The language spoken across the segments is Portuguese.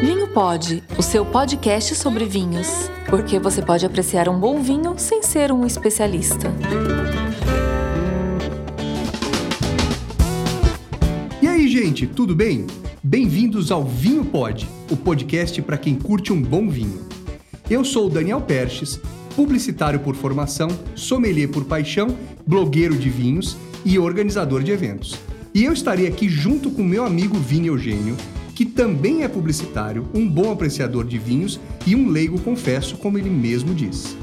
Vinho Pode, o seu podcast sobre vinhos, porque você pode apreciar um bom vinho sem ser um especialista. E aí, gente, tudo bem? Bem-vindos ao Vinho Pod, o podcast para quem curte um bom vinho. Eu sou o Daniel Perches, publicitário por formação, sommelier por paixão, blogueiro de vinhos e organizador de eventos. E eu estarei aqui junto com meu amigo Vini Eugênio, que também é publicitário, um bom apreciador de vinhos e um leigo, confesso, como ele mesmo diz.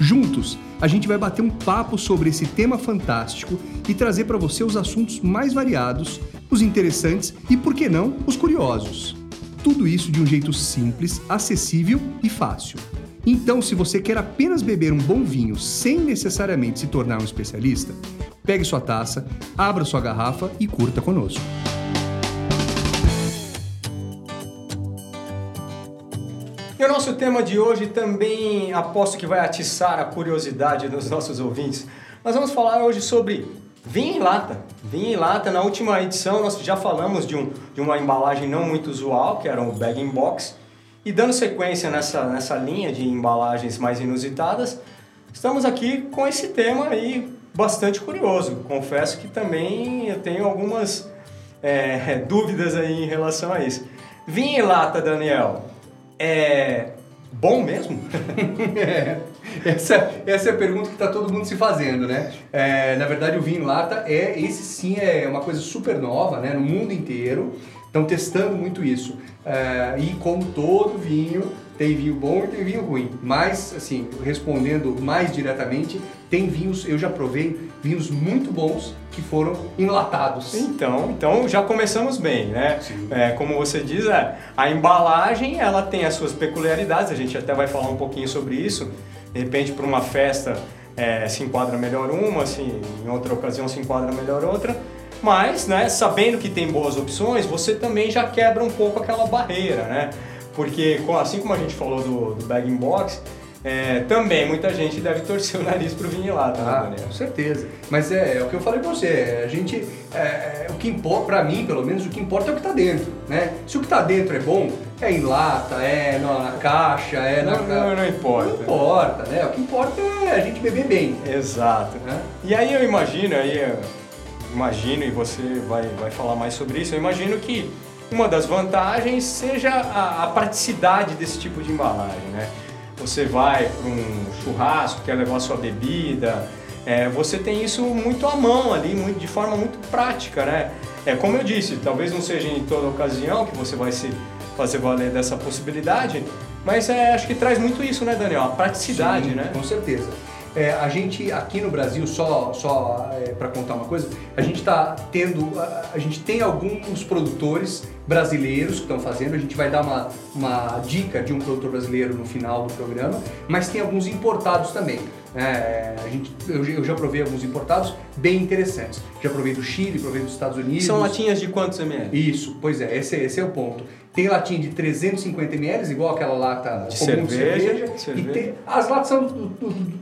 Juntos, a gente vai bater um papo sobre esse tema fantástico e trazer para você os assuntos mais variados, os interessantes e, por que não, os curiosos. Tudo isso de um jeito simples, acessível e fácil. Então, se você quer apenas beber um bom vinho sem necessariamente se tornar um especialista, pegue sua taça, abra sua garrafa e curta conosco. E o nosso tema de hoje também aposto que vai atiçar a curiosidade dos nossos ouvintes. Nós vamos falar hoje sobre vinho em lata. Vinho em lata, na última edição nós já falamos de, um, de uma embalagem não muito usual, que era o bag in box. E dando sequência nessa, nessa linha de embalagens mais inusitadas, estamos aqui com esse tema aí bastante curioso. Confesso que também eu tenho algumas é, dúvidas aí em relação a isso. Vinho em lata, Daniel, é bom mesmo? Essa, essa é a pergunta que está todo mundo se fazendo, né? É, na verdade, o vinho lata é esse sim é uma coisa super nova, né? No mundo inteiro estão testando muito isso. É, e como todo vinho, tem vinho bom e tem vinho ruim. Mas, assim, respondendo mais diretamente, tem vinhos, eu já provei vinhos muito bons que foram enlatados. Então, então já começamos bem, né? É, como você diz, é, a embalagem ela tem as suas peculiaridades, a gente até vai falar um pouquinho sobre isso. De repente, para uma festa é, se enquadra melhor uma, assim, em outra ocasião se enquadra melhor outra. Mas, né, sabendo que tem boas opções, você também já quebra um pouco aquela barreira, né? Porque, assim como a gente falou do, do bag in box, é, também muita gente deve torcer o nariz pro lá, tá, ah, Daniel? Com certeza. Mas é, é, o que eu falei pra você, a gente, é, é, o que importa, pra mim pelo menos, o que importa é o que tá dentro, né? Se o que tá dentro é bom, é em lata, é na, na caixa, é não, na... Não, não importa. Não importa, né? O que importa é a gente beber bem. Exato. Né? E aí eu imagino, aí eu imagino, e você vai, vai falar mais sobre isso, eu imagino que uma das vantagens seja a, a praticidade desse tipo de embalagem, né? Você vai para um churrasco, quer levar sua bebida, é, você tem isso muito à mão ali, muito, de forma muito prática, né? É como eu disse, talvez não seja em toda ocasião que você vai se fazer valer dessa possibilidade, mas é, acho que traz muito isso, né, Daniel? A praticidade, Sim, né? Com certeza. É, a gente aqui no Brasil, só, só é, para contar uma coisa, a gente está tendo, a, a, gente tem alguns produtores brasileiros que estão fazendo, a gente vai dar uma, uma dica de um produtor brasileiro no final do programa, mas tem alguns importados também. É, a gente, eu, eu, já provei alguns importados bem interessantes. Já provei do Chile, provei dos Estados Unidos. São latinhas de quantos ml? Isso, pois é, esse, esse é o ponto. Tem latinha de 350 ml, igual aquela lata de comum cerveja, de cerveja. cerveja. E tem, as latas são do, do, do,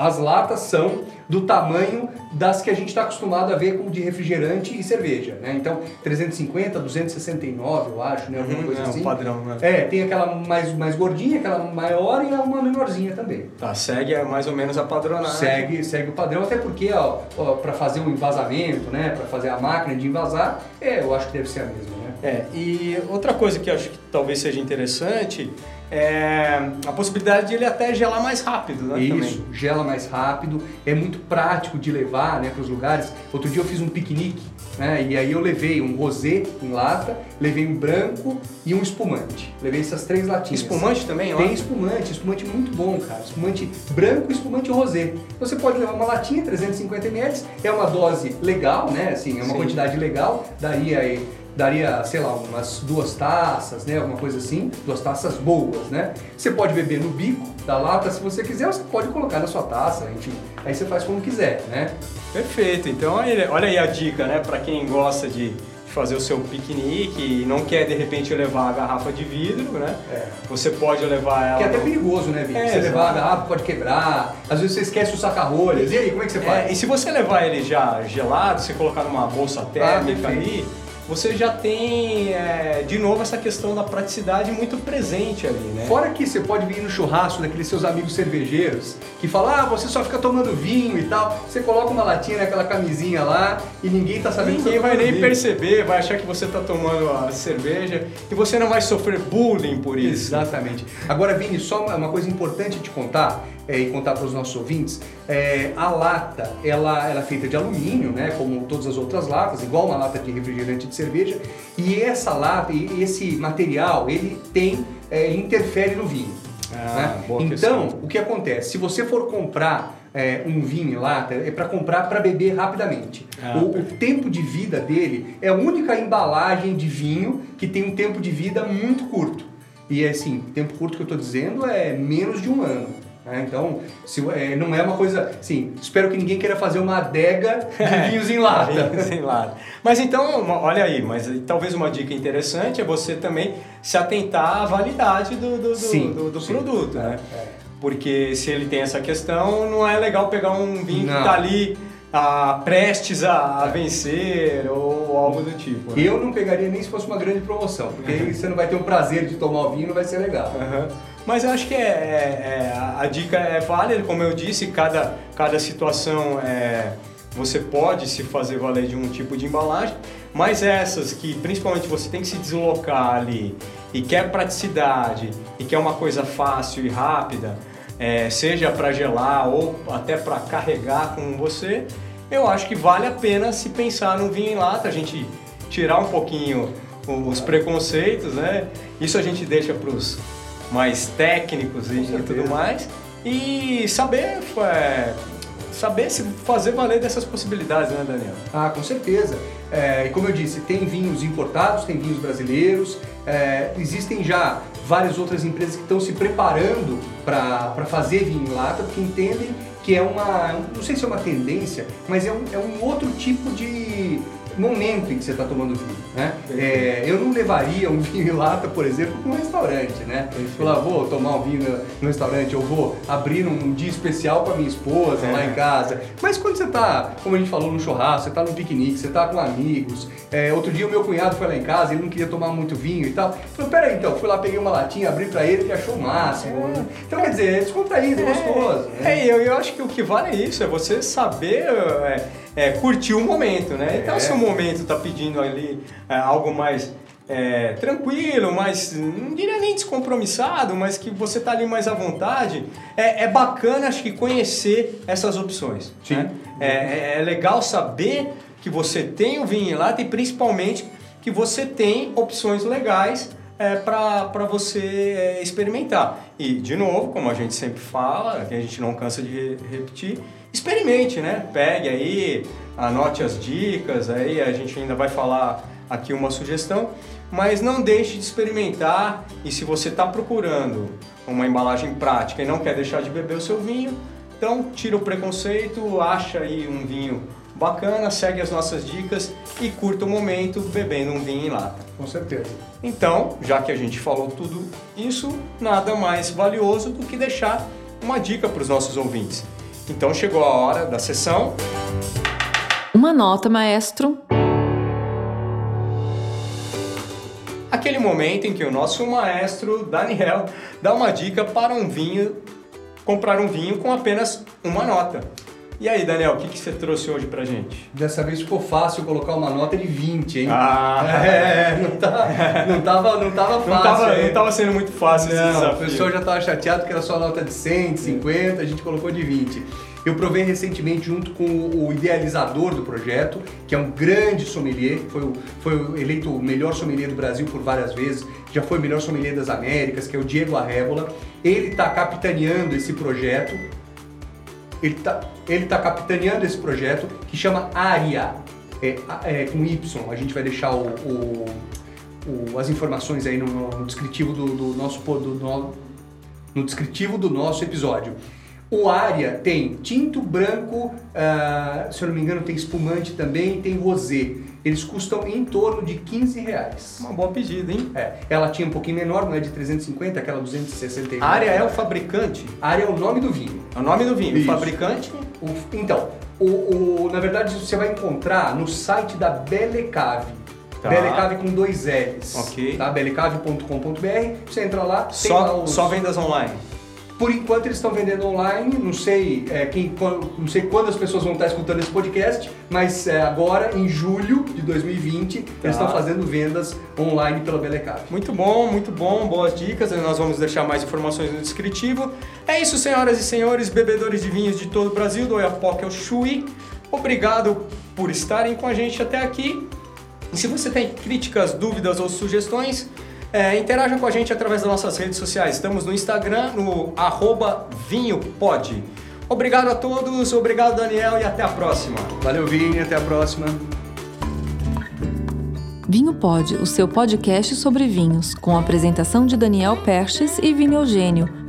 as latas são do tamanho das que a gente está acostumado a ver como de refrigerante e cerveja, né? Então, 350, 269, eu acho, né? Alguma uhum, coisa é, assim. Um padrão, né? É, tem aquela mais, mais gordinha, aquela maior e uma menorzinha também. Tá, segue mais ou menos a padronagem. Segue, segue o padrão, até porque, ó, ó para fazer um envasamento, né? Para fazer a máquina de envasar, é, eu acho que deve ser a mesma, né? É, e outra coisa que eu acho que talvez seja interessante é a possibilidade de ele até gelar mais rápido, né? Isso, também. gela mais rápido, é muito prático de levar né, para os lugares. Outro dia eu fiz um piquenique, né? E aí eu levei um rosé em lata, levei um branco e um espumante. Levei essas três latinhas. Espumante também, ó? Tem espumante, espumante muito bom, cara. Espumante branco e espumante rosé. Você pode levar uma latinha, 350 ml, é uma dose legal, né? Assim, é uma Sim. quantidade legal, daria aí daria, sei lá, umas duas taças, né? Alguma coisa assim, duas taças boas, né? Você pode beber no bico da lata se você quiser, você pode colocar na sua taça, enfim. Aí você faz como quiser, né? Perfeito. Então, olha aí a dica, né? Para quem gosta de fazer o seu piquenique e não quer de repente levar a garrafa de vidro, né? É. Você pode levar ela. Que é até perigoso, né, Vitor? É, você levar a garrafa pode quebrar, às vezes você esquece o saca-rolhas. E aí, como é que você faz? É, e se você levar ele já gelado, você colocar numa bolsa térmica Ah, ali, você já tem é, de novo essa questão da praticidade muito presente ali, né? Fora que você pode vir no churrasco daqueles seus amigos cervejeiros que falam, ah, você só fica tomando vinho e tal. Você coloca uma latinha naquela camisinha lá e ninguém tá sabendo Ninguém que vai nem vinho. perceber, vai achar que você tá tomando a cerveja e você não vai sofrer bullying por isso. Exatamente. Agora, Vini, só uma, uma coisa importante te contar é, e contar para os nossos ouvintes, é, a lata ela, ela é feita de alumínio, né, como todas as outras latas, igual uma lata de refrigerante de cerveja, e essa lata, e esse material, ele tem, é, ele interfere no vinho. Ah, né? Então, questão. o que acontece? Se você for comprar é, um vinho em lata, é para comprar para beber rapidamente. Ah, o, o tempo de vida dele é a única embalagem de vinho que tem um tempo de vida muito curto. E assim, tempo curto que eu estou dizendo é menos de um ano. Né? Então, se, é, não é uma coisa. Assim, espero que ninguém queira fazer uma adega de vinhos em lata. Vinhos em lata. Mas então, olha aí, mas talvez uma dica interessante é você também se atentar à validade do, do, do- Sim, do- do sim. produto, né? É. Porque se ele tem essa questão, não é legal pegar um vinho Não. que tá ali ah, prestes a, a vencer ou algo do tipo. né? Eu não pegaria nem se fosse uma grande promoção, porque aí você não vai ter o prazer de tomar o vinho, não vai ser legal. Aham. Mas eu acho que é, é- é- a dica é válida, como eu disse, cada, cada situação é, você pode se fazer valer de um tipo de embalagem, mas essas que principalmente você tem que se deslocar ali e quer praticidade e quer uma coisa fácil e rápida, é, seja para gelar ou até para carregar com você, eu acho que vale a pena se pensar no vinho em lata, a gente tirar um pouquinho os preconceitos, né? Isso a gente deixa para os mais técnicos e, e tudo mais e saber é, saber se fazer valer dessas possibilidades, né, Daniel? Ah, com certeza. É, e como eu disse, tem vinhos importados, tem vinhos brasileiros, é, existem já várias outras empresas que estão se preparando para fazer vinho em lata, porque entendem que é uma, não sei se é uma tendência, mas é um, é um outro tipo de momento em que você está tomando vinho, né? É, eu não levaria um vinho em lata, por exemplo, para um restaurante, né? Falar, vou tomar um vinho no, no restaurante, eu vou abrir um dia especial para minha esposa lá É. em casa. Mas quando você tá, como a gente falou, no churrasco, você tá no piquenique, você tá com amigos. É, outro dia o meu cunhado foi lá em casa, ele não queria tomar muito vinho e tal. Falei, peraí então, fui lá, peguei uma latinha, abri pra ele, ele achou o máximo. né? Então quer dizer, é descontraído, é gostoso. né? É, eu, eu acho que o que vale é isso, é você saber é, é, curtir o momento, né? Então É. se o momento tá pedindo ali é, algo mais é, tranquilo, mais, não diria nem descompromissado, mas que você tá ali mais à vontade, é, é bacana, acho que conhecer essas opções. Sim. né? É, é- é legal saber que você tem o vinho lata e principalmente que você tem opções legais é, para você é, experimentar. E, de novo, como a gente sempre fala, que a gente não cansa de re- repetir, experimente, né? Pegue aí, anote as dicas, aí a gente ainda vai falar aqui uma sugestão, mas não deixe de experimentar e se você está procurando uma embalagem prática e não quer deixar de beber o seu vinho, então tira o preconceito, acha aí um vinho bacana, segue as nossas dicas e curta o momento bebendo um vinho em lata. Com certeza. Então, já que a gente falou tudo isso, nada mais valioso do que deixar uma dica para os nossos ouvintes. Então chegou a hora da sessão. Uma nota, maestro. Aquele momento em que o nosso maestro Daniel dá uma dica para um vinho, comprar um vinho com apenas uma nota. E aí, Daniel, o que, que você trouxe hoje pra gente? Dessa vez ficou fácil colocar uma nota de 20, hein? Ah. É, não, tá, não, tava, não tava fácil. Não tava, não tava sendo muito fácil esse Não, o desafio. pessoal já estava chateado que era só nota de 100, de 50, a gente colocou de 20. Eu provei recentemente junto com o idealizador do projeto, que é um grande sommelier, foi, o, foi o eleito o melhor sommelier do Brasil por várias vezes, já foi o melhor sommelier das Américas, que é o Diego Arrébola. Ele está capitaneando esse projeto, ele está ele tá capitaneando esse projeto que chama ARIA, é, é, com Y. A gente vai deixar o, o- o- as informações aí no, no descritivo do, do nosso do, no, no descritivo do nosso episódio. O Aria tem tinto branco, ah, se eu não me engano tem espumante também, tem rosé. Eles custam em torno de 15 reais. Uma boa pedida, hein? É, ela tinha um pouquinho menor, não é de 350, aquela 269. A área é o fabricante. Aria é o nome do vinho. É o nome do vinho. Isso. O fabricante. O- então, o, o- na verdade você vai encontrar no site da Belecave. Tá. Belecave com dois L's. Ok. Tá? belecave.com.br. Você entra lá, Só, lá os... só vendas online. Por enquanto eles estão vendendo online, não sei, é, quem, quando- não sei quando as pessoas vão estar escutando esse podcast, mas é, agora, em julho de 2020, eles Tá. estão fazendo vendas online pela Belecave. Muito bom, muito bom, boas dicas. Nós vamos deixar mais informações no descritivo. É isso, senhoras e senhores, bebedores de vinhos de todo o Brasil, do Oiapoque ao Chuí. Obrigado por estarem com a gente até aqui. E se você tem críticas, dúvidas ou sugestões, é, interaja com a gente através das nossas redes sociais. Estamos no Instagram, no arroba vinhopod. Obrigado a todos, obrigado Daniel e até a próxima. Valeu, Vini, até a próxima. Vinho Pod, o seu podcast sobre vinhos, com a apresentação de Daniel Perches e Vini Eugênio.